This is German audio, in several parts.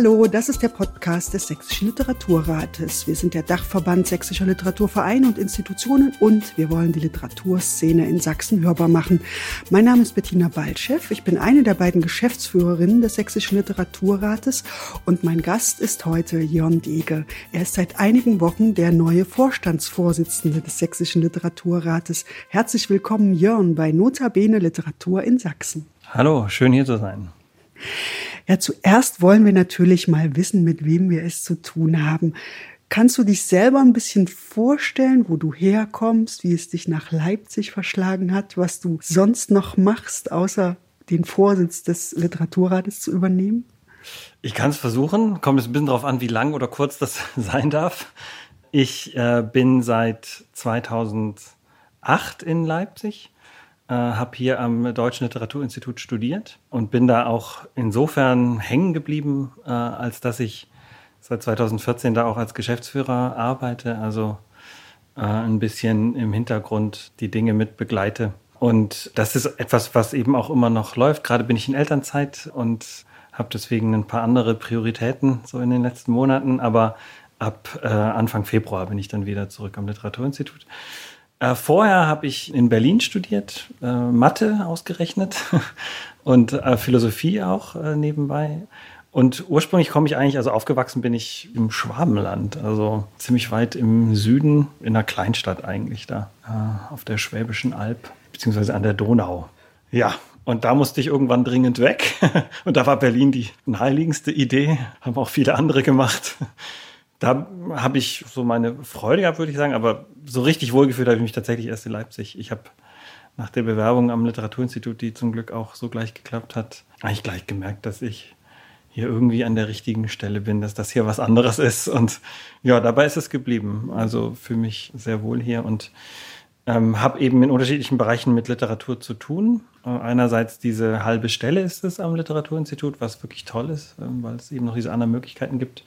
Hallo, das ist der Podcast des Sächsischen Literaturrates. Wir sind der Dachverband sächsischer Literaturvereine und Institutionen und wir wollen die Literaturszene in Sachsen hörbar machen. Mein Name ist Bettina Baltschew. Ich bin eine der beiden Geschäftsführerinnen des Sächsischen Literaturrates und mein Gast ist heute Jörn Dege. Er ist seit einigen Wochen der neue Vorstandsvorsitzende des Sächsischen Literaturrates. Herzlich willkommen, Jörn, bei Notabene Literatur in Sachsen. Hallo, schön hier zu sein. Ja, zuerst wollen wir natürlich mal wissen, mit wem wir es zu tun haben. Kannst du dich selber ein bisschen vorstellen, wo du herkommst, wie es dich nach Leipzig verschlagen hat, was du sonst noch machst, außer den Vorsitz des Literaturrates zu übernehmen? Ich kann es versuchen. Kommt es ein bisschen darauf an, wie lang oder kurz das sein darf. Ich äh, bin seit 2008 in Leipzig äh, habe hier am Deutschen Literaturinstitut studiert und bin da auch insofern hängen geblieben, äh, als dass ich seit 2014 da auch als Geschäftsführer arbeite, also äh, ein bisschen im Hintergrund die Dinge mit begleite. Und das ist etwas, was eben auch immer noch läuft. Gerade bin ich in Elternzeit und habe deswegen ein paar andere Prioritäten so in den letzten Monaten. Aber ab äh, Anfang Februar bin ich dann wieder zurück am Literaturinstitut. Äh, vorher habe ich in Berlin studiert, äh, Mathe ausgerechnet und äh, Philosophie auch äh, nebenbei. Und ursprünglich komme ich eigentlich, also aufgewachsen bin ich im Schwabenland, also ziemlich weit im Süden, in einer Kleinstadt eigentlich da, äh, auf der Schwäbischen Alb, beziehungsweise an der Donau. Ja, und da musste ich irgendwann dringend weg. und da war Berlin die naheliegendste Idee, haben auch viele andere gemacht da habe ich so meine Freude gehabt, würde ich sagen, aber so richtig wohlgefühlt habe ich mich tatsächlich erst in Leipzig. Ich habe nach der Bewerbung am Literaturinstitut, die zum Glück auch so gleich geklappt hat, eigentlich gleich gemerkt, dass ich hier irgendwie an der richtigen Stelle bin, dass das hier was anderes ist. Und ja, dabei ist es geblieben. Also für mich sehr wohl hier und ähm, habe eben in unterschiedlichen Bereichen mit Literatur zu tun. Äh, einerseits diese halbe Stelle ist es am Literaturinstitut, was wirklich toll ist, ähm, weil es eben noch diese anderen Möglichkeiten gibt.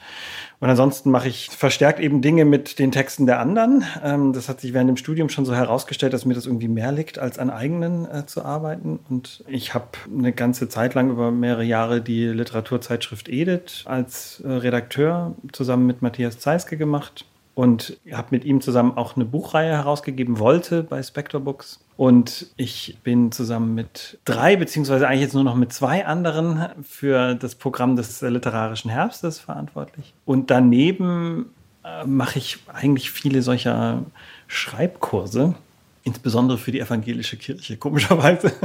Und ansonsten mache ich verstärkt eben Dinge mit den Texten der anderen. Ähm, das hat sich während dem Studium schon so herausgestellt, dass mir das irgendwie mehr liegt, als an eigenen äh, zu arbeiten. Und ich habe eine ganze Zeit lang über mehrere Jahre die Literaturzeitschrift Edith als äh, Redakteur zusammen mit Matthias Zeiske gemacht und habe mit ihm zusammen auch eine Buchreihe herausgegeben wollte bei Spectre Books. Und ich bin zusammen mit drei, beziehungsweise eigentlich jetzt nur noch mit zwei anderen für das Programm des literarischen Herbstes verantwortlich. Und daneben äh, mache ich eigentlich viele solcher Schreibkurse, insbesondere für die evangelische Kirche, komischerweise.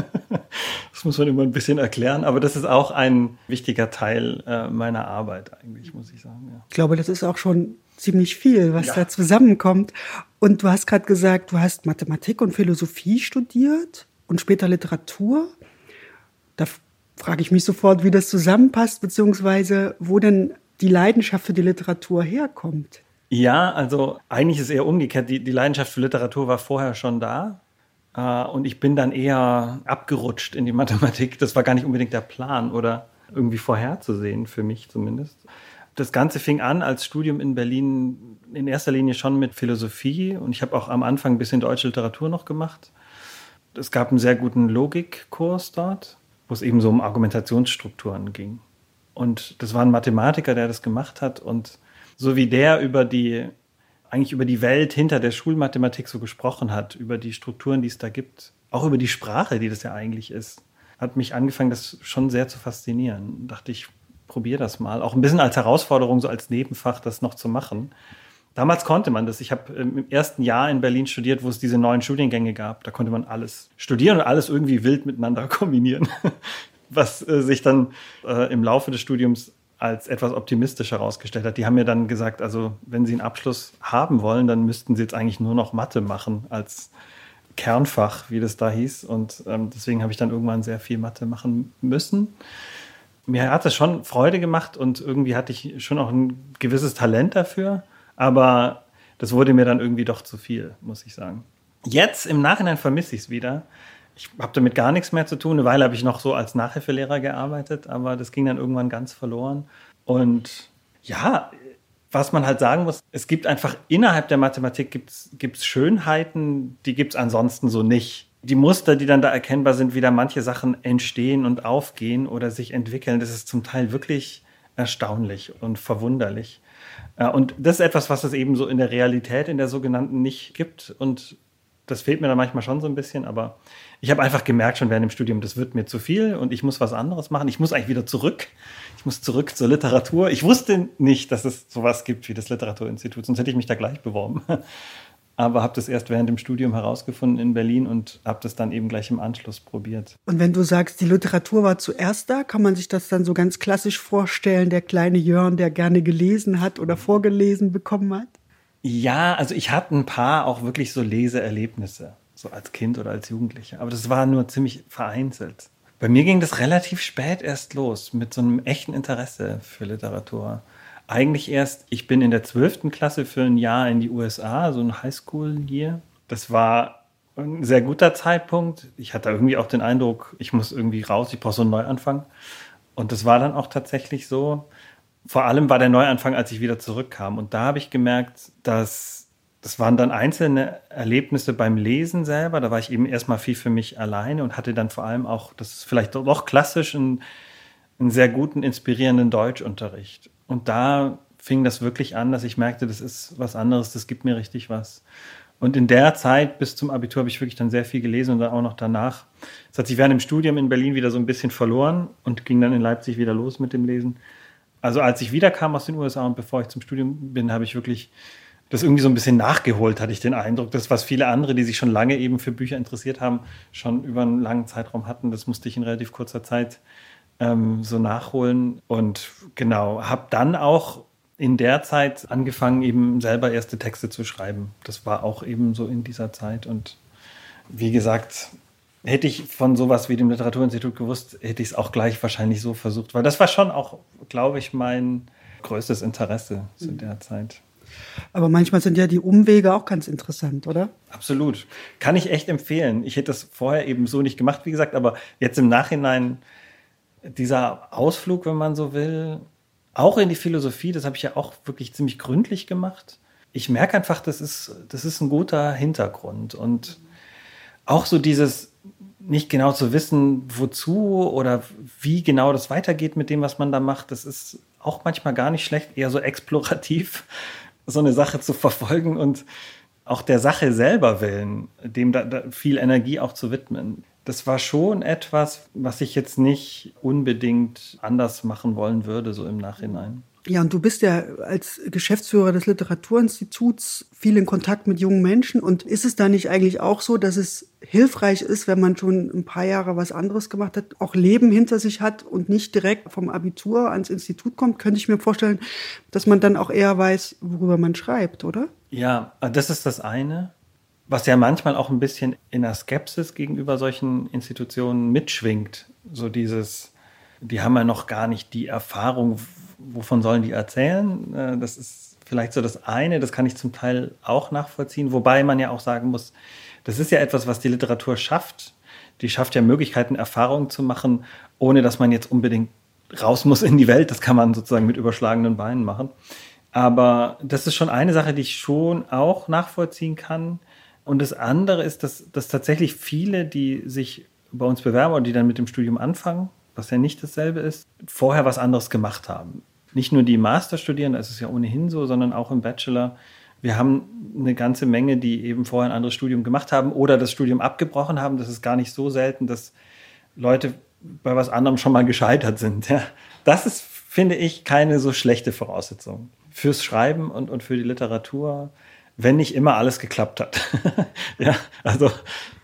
Das muss man immer ein bisschen erklären, aber das ist auch ein wichtiger Teil äh, meiner Arbeit eigentlich, muss ich sagen. Ja. Ich glaube, das ist auch schon ziemlich viel, was ja. da zusammenkommt. Und du hast gerade gesagt, du hast Mathematik und Philosophie studiert und später Literatur. Da frage ich mich sofort, wie das zusammenpasst, beziehungsweise wo denn die Leidenschaft für die Literatur herkommt. Ja, also eigentlich ist es eher umgekehrt. Die, die Leidenschaft für Literatur war vorher schon da. Äh, und ich bin dann eher abgerutscht in die Mathematik. Das war gar nicht unbedingt der Plan oder irgendwie vorherzusehen, für mich zumindest das Ganze fing an als Studium in Berlin in erster Linie schon mit Philosophie und ich habe auch am Anfang ein bisschen deutsche Literatur noch gemacht. Es gab einen sehr guten Logikkurs dort, wo es eben so um Argumentationsstrukturen ging. Und das war ein Mathematiker, der das gemacht hat und so wie der über die eigentlich über die Welt hinter der Schulmathematik so gesprochen hat, über die Strukturen, die es da gibt, auch über die Sprache, die das ja eigentlich ist, hat mich angefangen, das schon sehr zu faszinieren. Da dachte ich, probier das mal. Auch ein bisschen als Herausforderung, so als Nebenfach das noch zu machen. Damals konnte man das. Ich habe im ersten Jahr in Berlin studiert, wo es diese neuen Studiengänge gab. Da konnte man alles studieren und alles irgendwie wild miteinander kombinieren. Was äh, sich dann äh, im Laufe des Studiums als etwas optimistisch herausgestellt hat. Die haben mir dann gesagt, also wenn Sie einen Abschluss haben wollen, dann müssten Sie jetzt eigentlich nur noch Mathe machen als Kernfach, wie das da hieß. Und ähm, deswegen habe ich dann irgendwann sehr viel Mathe machen müssen mir hat das schon Freude gemacht und irgendwie hatte ich schon auch ein gewisses Talent dafür, aber das wurde mir dann irgendwie doch zu viel, muss ich sagen. Jetzt im Nachhinein vermisse ich es wieder. Ich habe damit gar nichts mehr zu tun. Eine Weile habe ich noch so als Nachhilfelehrer gearbeitet, aber das ging dann irgendwann ganz verloren. Und ja, was man halt sagen muss, es gibt einfach innerhalb der Mathematik gibt's, gibt's Schönheiten, die gibt es ansonsten so nicht die Muster, die dann da erkennbar sind, wie da manche Sachen entstehen und aufgehen oder sich entwickeln, das ist zum Teil wirklich erstaunlich und verwunderlich. Äh, und das ist etwas, was es eben so in der Realität, in der sogenannten nicht gibt. Und das fehlt mir dann manchmal schon so ein bisschen, aber ich habe einfach gemerkt schon während dem Studium, das wird mir zu viel und ich muss was anderes machen. Ich muss eigentlich wieder zurück. Ich muss zurück zur Literatur. Ich wusste nicht, dass es sowas gibt wie das Literaturinstitut, sonst hätte ich mich da gleich beworben. Aber habe das erst während dem Studium herausgefunden in Berlin und habe das dann eben gleich im Anschluss probiert. Und wenn du sagst, die Literatur war zuerst da, kann man sich das dann so ganz klassisch vorstellen, der kleine Jörn, der gerne gelesen hat oder vorgelesen bekommen hat? Ja, also ich hatte ein paar auch wirklich so Leseerlebnisse, so als Kind oder als Jugendlicher. Aber das war nur ziemlich vereinzelt. Bei mir ging das relativ spät erst los mit so einem echten Interesse für Literatur. Eigentlich erst, ich bin in der 12. Klasse für ein Jahr in die USA, so ein Highschool-Year. Das war ein sehr guter Zeitpunkt. Ich hatte irgendwie auch den Eindruck, ich muss irgendwie raus, ich brauche so einen Neuanfang. Und das war dann auch tatsächlich so vor allem war der Neuanfang, als ich wieder zurückkam. Und da habe ich gemerkt, dass das waren dann einzelne Erlebnisse beim Lesen selber. Da war ich eben erstmal viel für mich alleine und hatte dann vor allem auch, das ist vielleicht doch klassisch, einen, einen sehr guten, inspirierenden Deutschunterricht. Und da fing das wirklich an, dass ich merkte, das ist was anderes, das gibt mir richtig was. Und in der Zeit bis zum Abitur habe ich wirklich dann sehr viel gelesen und dann auch noch danach. Das hat sich während dem Studium in Berlin wieder so ein bisschen verloren und ging dann in Leipzig wieder los mit dem Lesen also als ich wiederkam aus den USA und bevor ich zum Studium bin, habe ich wirklich das irgendwie so ein bisschen nachgeholt, hatte ich den Eindruck. Das, was viele andere, die sich schon lange eben für Bücher interessiert haben, schon über einen langen Zeitraum hatten, das musste ich in relativ kurzer Zeit ähm, so nachholen. Und genau, habe dann auch in der Zeit angefangen, eben selber erste Texte zu schreiben. Das war auch eben so in dieser Zeit. Und wie gesagt, hätte ich von sowas wie dem Literaturinstitut gewusst, hätte ich es auch gleich wahrscheinlich so versucht, weil das war schon auch, glaube ich, mein größtes Interesse zu der Zeit. Aber manchmal sind ja die Umwege auch ganz interessant, oder? Absolut. Kann ich echt empfehlen. Ich hätte das vorher eben so nicht gemacht, wie gesagt, aber jetzt im Nachhinein dieser Ausflug, wenn man so will, auch in die Philosophie, das habe ich ja auch wirklich ziemlich gründlich gemacht. Ich merke einfach, das ist, das ist ein guter Hintergrund und auch so dieses, nicht genau zu wissen, wozu oder wie genau das weitergeht mit dem, was man da macht, das ist auch manchmal gar nicht schlecht, eher so explorativ, so eine Sache zu verfolgen und auch der Sache selber willen, dem da, da viel Energie auch zu widmen. Das war schon etwas, was ich jetzt nicht unbedingt anders machen wollen würde, so im Nachhinein. Ja, und du bist ja als Geschäftsführer des Literaturinstituts viel in Kontakt mit jungen Menschen. Und ist es da nicht eigentlich auch so, dass es hilfreich ist, wenn man schon ein paar Jahre was anderes gemacht hat, auch Leben hinter sich hat und nicht direkt vom Abitur ans Institut kommt? Könnte ich mir vorstellen, dass man dann auch eher weiß, worüber man schreibt, oder? Ja, das ist das eine. Was ja manchmal auch ein bisschen in der Skepsis gegenüber solchen Institutionen mitschwingt. So dieses, die haben ja noch gar nicht die Erfahrung, wovon sollen die erzählen? Äh, das ist vielleicht so das eine, das kann ich zum Teil auch nachvollziehen, wobei man ja auch sagen muss, das ist ja etwas, was die Literatur schafft. Die schafft ja Möglichkeiten, Erfahrungen zu machen, ohne dass man jetzt unbedingt raus muss in die Welt. Das kann man sozusagen mit überschlagenen Beinen machen. Aber das ist schon eine Sache, die ich schon auch nachvollziehen kann. Und das andere ist, dass, dass tatsächlich viele, die sich bei uns bewerben oder die dann mit dem Studium anfangen, was ja nicht dasselbe ist, vorher was anderes gemacht haben. Nicht nur die Masterstudierenden, das ist ja ohnehin so, sondern auch im Bachelor. Wir haben eine ganze Menge, die eben vorher ein anderes Studium gemacht haben oder das Studium abgebrochen haben. Das ist gar nicht so selten, dass Leute bei was anderem schon mal gescheitert sind. Ja. Das ist, finde ich, keine so schlechte Voraussetzung fürs Schreiben und, und für die Literatur, wenn nicht immer alles geklappt hat. ja, also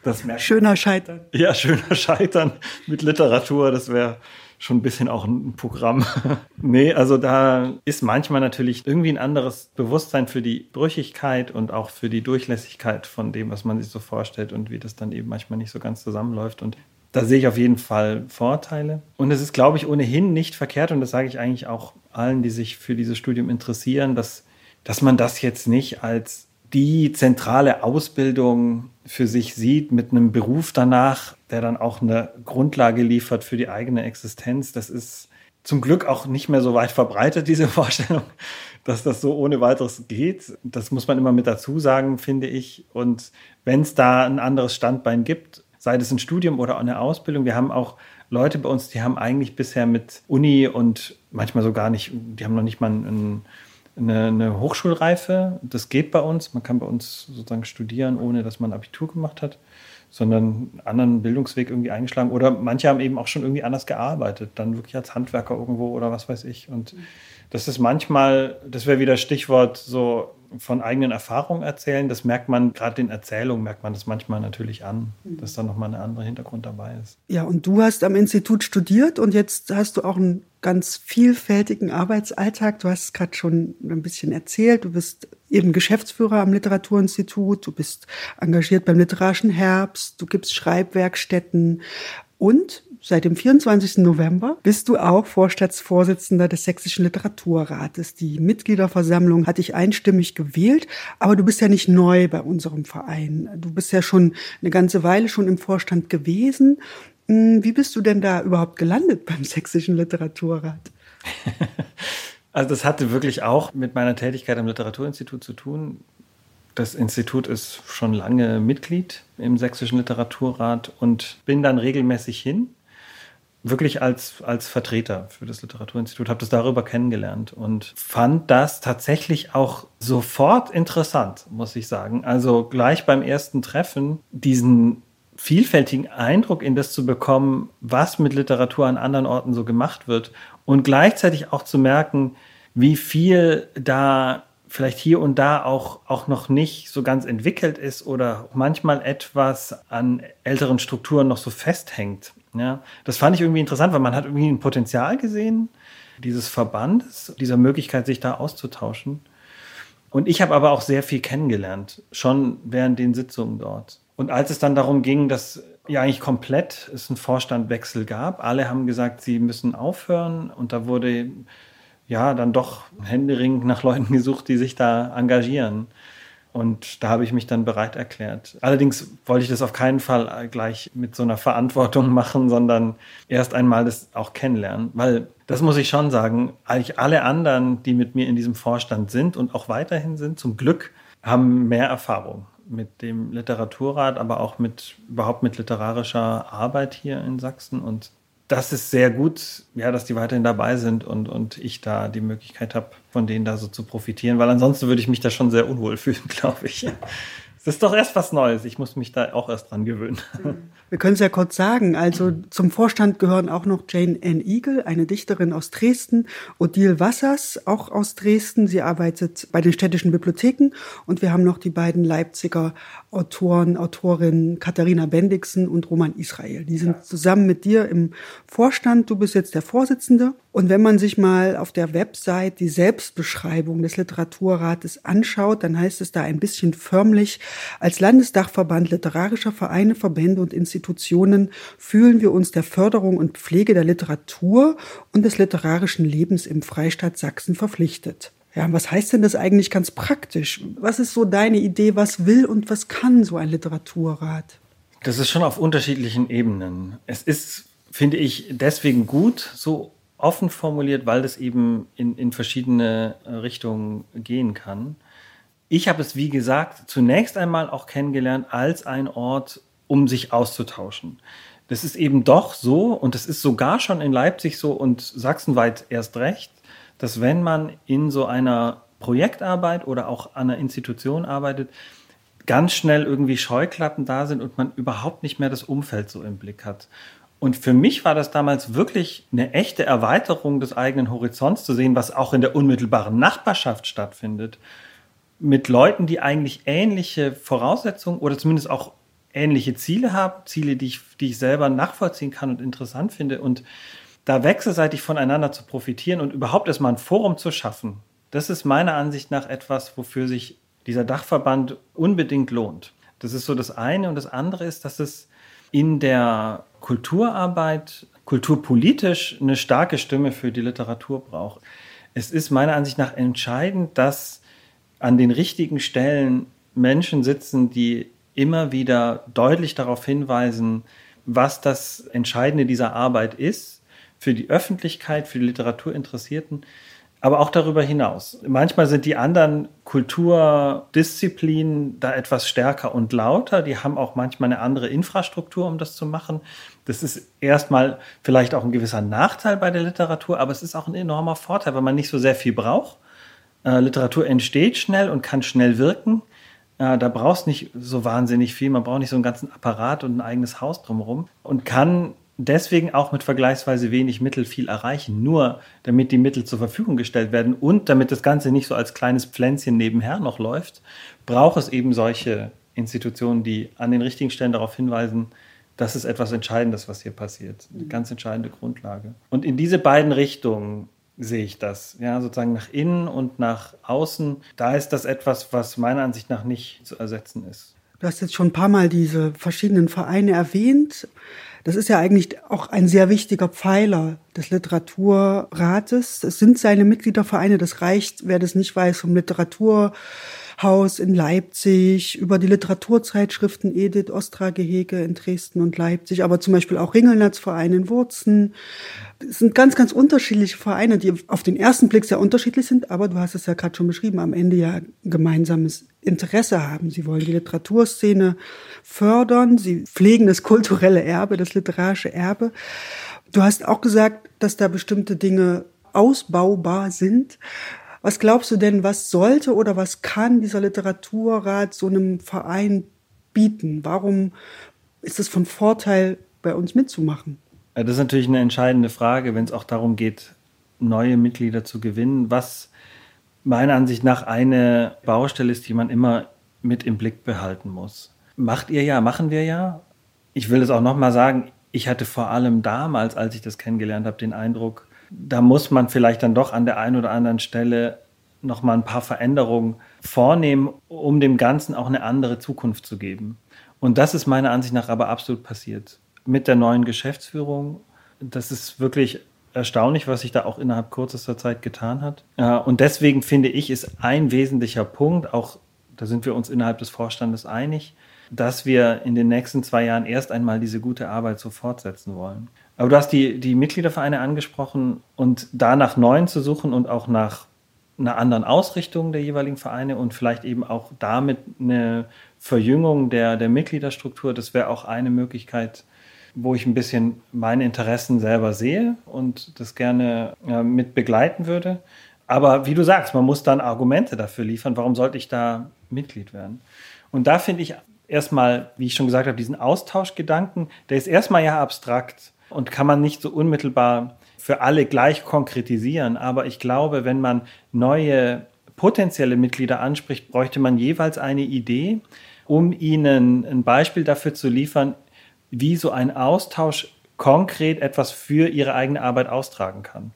das schöner Scheitern. Ja, schöner Scheitern mit Literatur, das wäre schon ein bisschen auch ein Programm. nee, also da ist manchmal natürlich irgendwie ein anderes Bewusstsein für die Brüchigkeit und auch für die Durchlässigkeit von dem, was man sich so vorstellt und wie das dann eben manchmal nicht so ganz zusammenläuft. Und da sehe ich auf jeden Fall Vorteile. Und es ist, glaube ich, ohnehin nicht verkehrt, und das sage ich eigentlich auch allen, die sich für dieses Studium interessieren, dass, dass man das jetzt nicht als die zentrale Ausbildung für sich sieht, mit einem Beruf danach, der dann auch eine Grundlage liefert für die eigene Existenz. Das ist zum Glück auch nicht mehr so weit verbreitet, diese Vorstellung, dass das so ohne weiteres geht. Das muss man immer mit dazu sagen, finde ich. Und wenn es da ein anderes Standbein gibt, sei das ein Studium oder eine Ausbildung. Wir haben auch Leute bei uns, die haben eigentlich bisher mit Uni und manchmal so gar nicht, die haben noch nicht mal ein, eine, eine, Hochschulreife. Das geht bei uns. Man kann bei uns sozusagen studieren, ohne dass man Abitur gemacht hat, sondern einen anderen Bildungsweg irgendwie eingeschlagen. Oder manche haben eben auch schon irgendwie anders gearbeitet, dann wirklich als Handwerker irgendwo oder was weiß ich. Und das ist manchmal, das wäre wieder Stichwort so von eigenen Erfahrungen erzählen, das merkt man, gerade in Erzählungen merkt man das manchmal natürlich an, mhm. dass da nochmal ein anderer Hintergrund dabei ist. Ja, und du hast am Institut studiert und jetzt hast du auch einen ganz vielfältigen Arbeitsalltag. Du hast es gerade schon ein bisschen erzählt. Du bist eben Geschäftsführer am Literaturinstitut, du bist engagiert beim Literarischen Herbst, du gibst Schreibwerkstätten und Seit dem 24. November bist du auch Vorstandsvorsitzender des Sächsischen Literaturrates. Die Mitgliederversammlung hat dich einstimmig gewählt, aber du bist ja nicht neu bei unserem Verein. Du bist ja schon eine ganze Weile schon im Vorstand gewesen. Hm, wie bist du denn da überhaupt gelandet beim Sächsischen Literaturrat? Also das hatte wirklich auch mit meiner Tätigkeit am Literaturinstitut zu tun. Das Institut ist schon lange Mitglied im Sächsischen Literaturrat und bin dann regelmäßig hin wirklich als, als Vertreter für das Literaturinstitut, habe das darüber kennengelernt und fand das tatsächlich auch sofort interessant, muss ich sagen. Also gleich beim ersten Treffen diesen vielfältigen Eindruck in das zu bekommen, was mit Literatur an anderen Orten so gemacht wird und gleichzeitig auch zu merken, wie viel da vielleicht hier und da auch, auch noch nicht so ganz entwickelt ist oder manchmal etwas an älteren Strukturen noch so festhängt. Ja, das fand ich irgendwie interessant, weil man hat irgendwie ein Potenzial gesehen, dieses Verbandes, dieser Möglichkeit, sich da auszutauschen. Und ich habe aber auch sehr viel kennengelernt, schon während den Sitzungen dort. Und als es dann darum ging, dass ja eigentlich komplett es einen Vorstandwechsel gab, alle haben gesagt, sie müssen aufhören und da wurde ja dann doch händeringend nach Leuten gesucht, die sich da engagieren. Und da habe ich mich dann bereit erklärt. Allerdings wollte ich das auf keinen Fall gleich mit so einer Verantwortung machen, sondern erst einmal das auch kennenlernen. Weil das muss ich schon sagen, eigentlich alle anderen, die mit mir in diesem Vorstand sind und auch weiterhin sind, zum Glück, haben mehr Erfahrung mit dem Literaturrat, aber auch mit überhaupt mit literarischer Arbeit hier in Sachsen. Und das ist sehr gut, ja, dass die weiterhin dabei sind und, und ich da die Möglichkeit habe, von denen da so zu profitieren, weil ansonsten würde ich mich da schon sehr unwohl fühlen, glaube ich. Es ist doch erst was Neues. Ich muss mich da auch erst dran gewöhnen. Wir können es ja kurz sagen. Also zum Vorstand gehören auch noch Jane Ann Eagle, eine Dichterin aus Dresden, Odile Wassers, auch aus Dresden. Sie arbeitet bei den städtischen Bibliotheken. Und wir haben noch die beiden Leipziger Autoren, Autorinnen Katharina Bendixen und Roman Israel. Die sind zusammen mit dir im Vorstand. Du bist jetzt der Vorsitzende. Und wenn man sich mal auf der Website die Selbstbeschreibung des Literaturrates anschaut, dann heißt es da ein bisschen förmlich, als Landesdachverband literarischer Vereine, Verbände und Institutionen fühlen wir uns der Förderung und Pflege der Literatur und des literarischen Lebens im Freistaat Sachsen verpflichtet. Ja, was heißt denn das eigentlich ganz praktisch? Was ist so deine Idee? Was will und was kann so ein Literaturrat? Das ist schon auf unterschiedlichen Ebenen. Es ist, finde ich, deswegen gut, so offen formuliert, weil das eben in, in verschiedene Richtungen gehen kann. Ich habe es, wie gesagt, zunächst einmal auch kennengelernt als ein Ort, um sich auszutauschen. Das ist eben doch so, und das ist sogar schon in Leipzig so und sachsenweit erst recht, dass wenn man in so einer Projektarbeit oder auch an einer Institution arbeitet, ganz schnell irgendwie Scheuklappen da sind und man überhaupt nicht mehr das Umfeld so im Blick hat. Und für mich war das damals wirklich eine echte Erweiterung des eigenen Horizonts zu sehen, was auch in der unmittelbaren Nachbarschaft stattfindet. Mit Leuten, die eigentlich ähnliche Voraussetzungen oder zumindest auch ähnliche Ziele haben, Ziele, die ich, die ich selber nachvollziehen kann und interessant finde. Und da wechselseitig voneinander zu profitieren und überhaupt erstmal ein Forum zu schaffen, das ist meiner Ansicht nach etwas, wofür sich dieser Dachverband unbedingt lohnt. Das ist so das eine. Und das andere ist, dass es in der Kulturarbeit kulturpolitisch eine starke Stimme für die Literatur braucht. Es ist meiner Ansicht nach entscheidend, dass an den richtigen Stellen Menschen sitzen, die immer wieder deutlich darauf hinweisen, was das Entscheidende dieser Arbeit ist, für die Öffentlichkeit, für die Literaturinteressierten, aber auch darüber hinaus. Manchmal sind die anderen Kulturdisziplinen da etwas stärker und lauter. Die haben auch manchmal eine andere Infrastruktur, um das zu machen. Das ist erstmal vielleicht auch ein gewisser Nachteil bei der Literatur, aber es ist auch ein enormer Vorteil, weil man nicht so sehr viel braucht. Äh, Literatur entsteht schnell und kann schnell wirken. Äh, da brauchst nicht so wahnsinnig viel. Man braucht nicht so einen ganzen Apparat und ein eigenes Haus drumherum und kann deswegen auch mit vergleichsweise wenig Mittel viel erreichen. Nur damit die Mittel zur Verfügung gestellt werden und damit das Ganze nicht so als kleines Pflänzchen nebenher noch läuft, braucht es eben solche Institutionen, die an den richtigen Stellen darauf hinweisen, das ist etwas Entscheidendes, was hier passiert. Eine ganz entscheidende Grundlage. Und in diese beiden Richtungen sehe ich das. Ja, sozusagen nach innen und nach außen. Da ist das etwas, was meiner Ansicht nach nicht zu ersetzen ist. Du hast jetzt schon ein paar Mal diese verschiedenen Vereine erwähnt. Das ist ja eigentlich auch ein sehr wichtiger Pfeiler des Literaturrates. Es sind seine Mitgliedervereine. Das reicht, wer das nicht weiß, vom Literaturhaus in Leipzig, über die Literaturzeitschriften Edith Ostra-Gehege in Dresden und Leipzig, aber zum Beispiel auch Ringelnatzverein in Wurzen. Es sind ganz, ganz unterschiedliche Vereine, die auf den ersten Blick sehr unterschiedlich sind, aber du hast es ja gerade schon beschrieben, am Ende ja ein gemeinsames Interesse haben. Sie wollen die Literaturszene fördern, sie pflegen das kulturelle Erbe, das literarische Erbe. Du hast auch gesagt, dass da bestimmte Dinge ausbaubar sind. Was glaubst du denn, was sollte oder was kann dieser Literaturrat so einem Verein bieten? Warum ist es von Vorteil, bei uns mitzumachen? Das ist natürlich eine entscheidende Frage, wenn es auch darum geht, neue Mitglieder zu gewinnen. Was meiner Ansicht nach eine Baustelle ist, die man immer mit im Blick behalten muss. Macht ihr ja, machen wir ja. Ich will es auch nochmal sagen, ich hatte vor allem damals, als ich das kennengelernt habe, den Eindruck, da muss man vielleicht dann doch an der einen oder anderen Stelle nochmal ein paar Veränderungen vornehmen, um dem Ganzen auch eine andere Zukunft zu geben. Und das ist meiner Ansicht nach aber absolut passiert. Mit der neuen Geschäftsführung, das ist wirklich erstaunlich, was sich da auch innerhalb kürzester Zeit getan hat. Und deswegen finde ich, ist ein wesentlicher Punkt, auch da sind wir uns innerhalb des Vorstandes einig, dass wir in den nächsten zwei Jahren erst einmal diese gute Arbeit so fortsetzen wollen. Aber du hast die, die Mitgliedervereine angesprochen und da nach neuen zu suchen und auch nach einer anderen Ausrichtung der jeweiligen Vereine und vielleicht eben auch damit eine Verjüngung der, der Mitgliederstruktur, das wäre auch eine Möglichkeit, wo ich ein bisschen meine Interessen selber sehe und das gerne äh, mit begleiten würde. Aber wie du sagst, man muss dann Argumente dafür liefern, warum sollte ich da Mitglied werden. Und da finde ich erstmal, wie ich schon gesagt habe, diesen Austauschgedanken, der ist erstmal ja abstrakt und kann man nicht so unmittelbar für alle gleich konkretisieren. Aber ich glaube, wenn man neue potenzielle Mitglieder anspricht, bräuchte man jeweils eine Idee, um ihnen ein Beispiel dafür zu liefern, wie so ein Austausch konkret etwas für ihre eigene Arbeit austragen kann.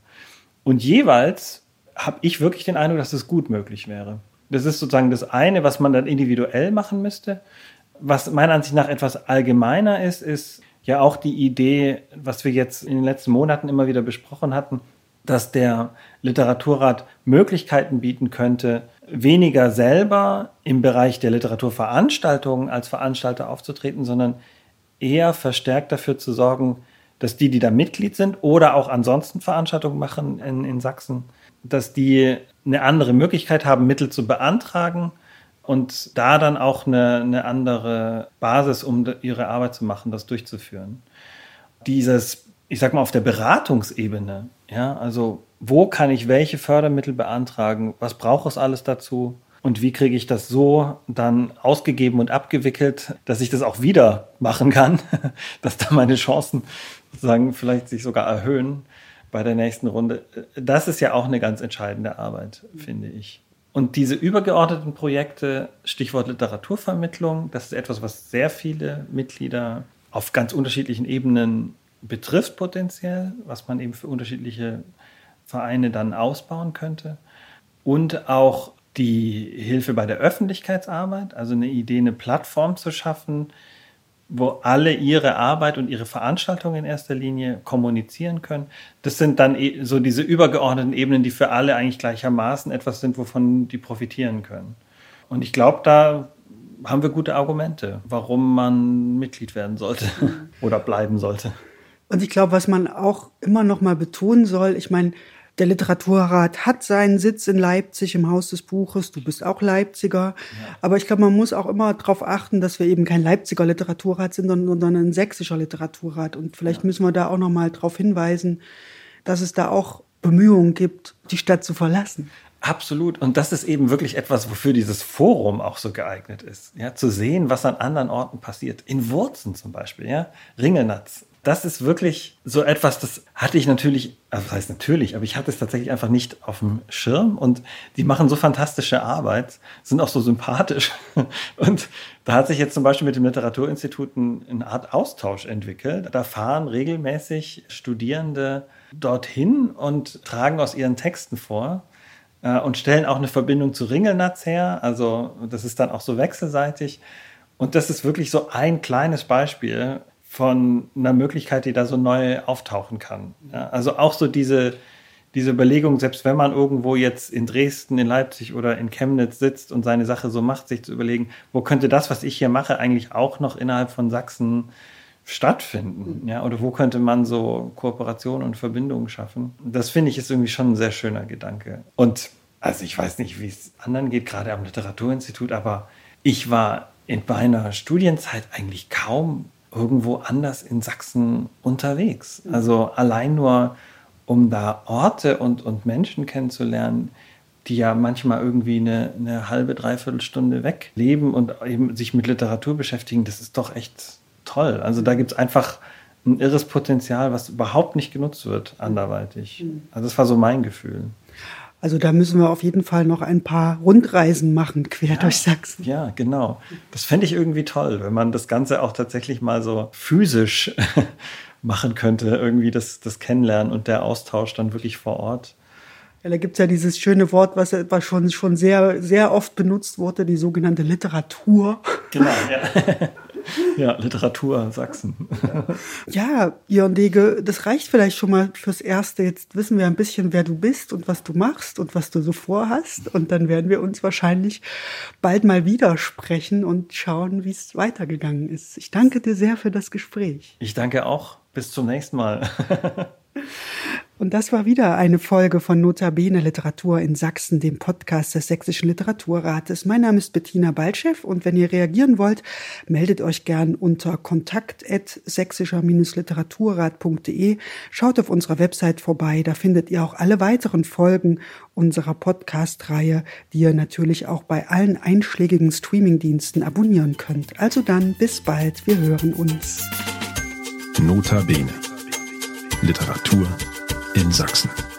Und jeweils habe ich wirklich den Eindruck, dass es gut möglich wäre. Das ist sozusagen das eine, was man dann individuell machen müsste. Was meiner Ansicht nach etwas allgemeiner ist, ist ja auch die Idee, was wir jetzt in den letzten Monaten immer wieder besprochen hatten, dass der Literaturrat Möglichkeiten bieten könnte, weniger selber im Bereich der Literaturveranstaltungen als Veranstalter aufzutreten, sondern eher verstärkt dafür zu sorgen, dass die, die da Mitglied sind oder auch ansonsten Veranstaltungen machen in, in Sachsen, dass die eine andere Möglichkeit haben, Mittel zu beantragen und da dann auch eine, eine andere Basis, um ihre Arbeit zu machen, das durchzuführen. Dieses, ich sag mal, auf der Beratungsebene, ja, also wo kann ich welche Fördermittel beantragen, was braucht es alles dazu, und wie kriege ich das so dann ausgegeben und abgewickelt, dass ich das auch wieder machen kann, dass da meine Chancen sozusagen vielleicht sich sogar erhöhen bei der nächsten Runde. Das ist ja auch eine ganz entscheidende Arbeit, finde ich. Und diese übergeordneten Projekte, Stichwort Literaturvermittlung, das ist etwas, was sehr viele Mitglieder auf ganz unterschiedlichen Ebenen betrifft potenziell, was man eben für unterschiedliche Vereine dann ausbauen könnte. Und auch die Hilfe bei der Öffentlichkeitsarbeit, also eine Idee, eine Plattform zu schaffen, wo alle ihre Arbeit und ihre Veranstaltungen in erster Linie kommunizieren können. Das sind dann e, so diese übergeordneten Ebenen, die für alle eigentlich gleichermaßen etwas sind, wovon die profitieren können. Und ich glaube, da haben wir gute Argumente, warum man Mitglied werden sollte oder bleiben sollte. Und ich glaube, was man auch immer noch mal betonen soll, ich meine, Der Literaturrat hat seinen Sitz in Leipzig im Haus des Buches. Du bist auch Leipziger. Ja. Aber ich glaube, man muss auch immer darauf achten, dass wir eben kein Leipziger Literaturrat sind, sondern ein sächsischer Literaturrat. Und vielleicht ja. müssen wir da auch noch mal darauf hinweisen, dass es da auch Bemühungen gibt, die Stadt zu verlassen. Absolut. Und das ist eben wirklich etwas, wofür dieses Forum auch so geeignet ist. Ja, zu sehen, was an anderen Orten passiert. In Wurzen zum Beispiel, ja. Ringelnatz das ist wirklich so etwas, das hatte ich natürlich, also das heißt natürlich, aber ich hatte es tatsächlich einfach nicht auf dem Schirm und die machen so fantastische Arbeit, sind auch so sympathisch. Und da hat sich jetzt zum Beispiel mit dem Literaturinstitut eine Art Austausch entwickelt. Da fahren regelmäßig Studierende dorthin und tragen aus ihren Texten vor äh, und stellen auch eine Verbindung zu Ringelnatz her. Also das ist dann auch so wechselseitig. Und das ist wirklich so ein kleines Beispiel von einer Möglichkeit, die da so neu auftauchen kann. Ja, also auch so diese, diese Überlegung, selbst wenn man irgendwo jetzt in Dresden, in Leipzig oder in Chemnitz sitzt und seine Sache so macht, sich zu überlegen, wo könnte das, was ich hier mache, eigentlich auch noch innerhalb von Sachsen stattfinden? Ja, oder wo könnte man so Kooperationen und Verbindungen schaffen? Das finde ich ist irgendwie schon ein sehr schöner Gedanke. Und also ich weiß nicht, wie es anderen geht, gerade am Literaturinstitut, aber ich war in meiner Studienzeit eigentlich kaum irgendwo anders in Sachsen unterwegs. Also allein nur, um da Orte und, und Menschen kennenzulernen, die ja manchmal irgendwie eine, eine halbe, dreiviertel Stunde weg leben und eben sich mit Literatur beschäftigen, das ist doch echt toll. Also da gibt es einfach ein irres Potenzial, was überhaupt nicht genutzt wird anderweitig. Mhm. Also das war so mein Gefühl. Also da müssen wir auf jeden Fall noch ein paar Rundreisen machen, quer ja, durch Sachsen. Ja, genau. Das fände ich irgendwie toll, wenn man das Ganze auch tatsächlich mal so physisch machen könnte, irgendwie das, das Kennenlernen und der Austausch dann wirklich vor Ort. Ja, da gibt es ja dieses schöne Wort, was, was schon, schon sehr, sehr oft benutzt wurde, die sogenannte Literatur. Genau, ja. ja, Literatur Sachsen. ja, Jörn Dege, das reicht vielleicht schon mal fürs Erste. Jetzt wissen wir ein bisschen, wer du bist und was du machst und was du so vorhast. Und dann werden wir uns wahrscheinlich bald mal wieder sprechen und schauen, wie es weitergegangen ist. Ich danke dir sehr für das Gespräch. Ich danke auch. Bis zum nächsten Mal. Und das war wieder eine Folge von Notabene Literatur in Sachsen, dem Podcast des Sächsischen Literaturrates. Mein Name ist Bettina Baltschew und wenn ihr reagieren wollt, meldet euch gern unter kontakt.sächsischer-literaturrat.de. Schaut auf unserer Website vorbei, da findet ihr auch alle weiteren Folgen unserer Podcast-Reihe, die ihr natürlich auch bei allen einschlägigen Streamingdiensten abonnieren könnt. Also dann, bis bald, wir hören uns. Notabene. Literatur in Sachsen.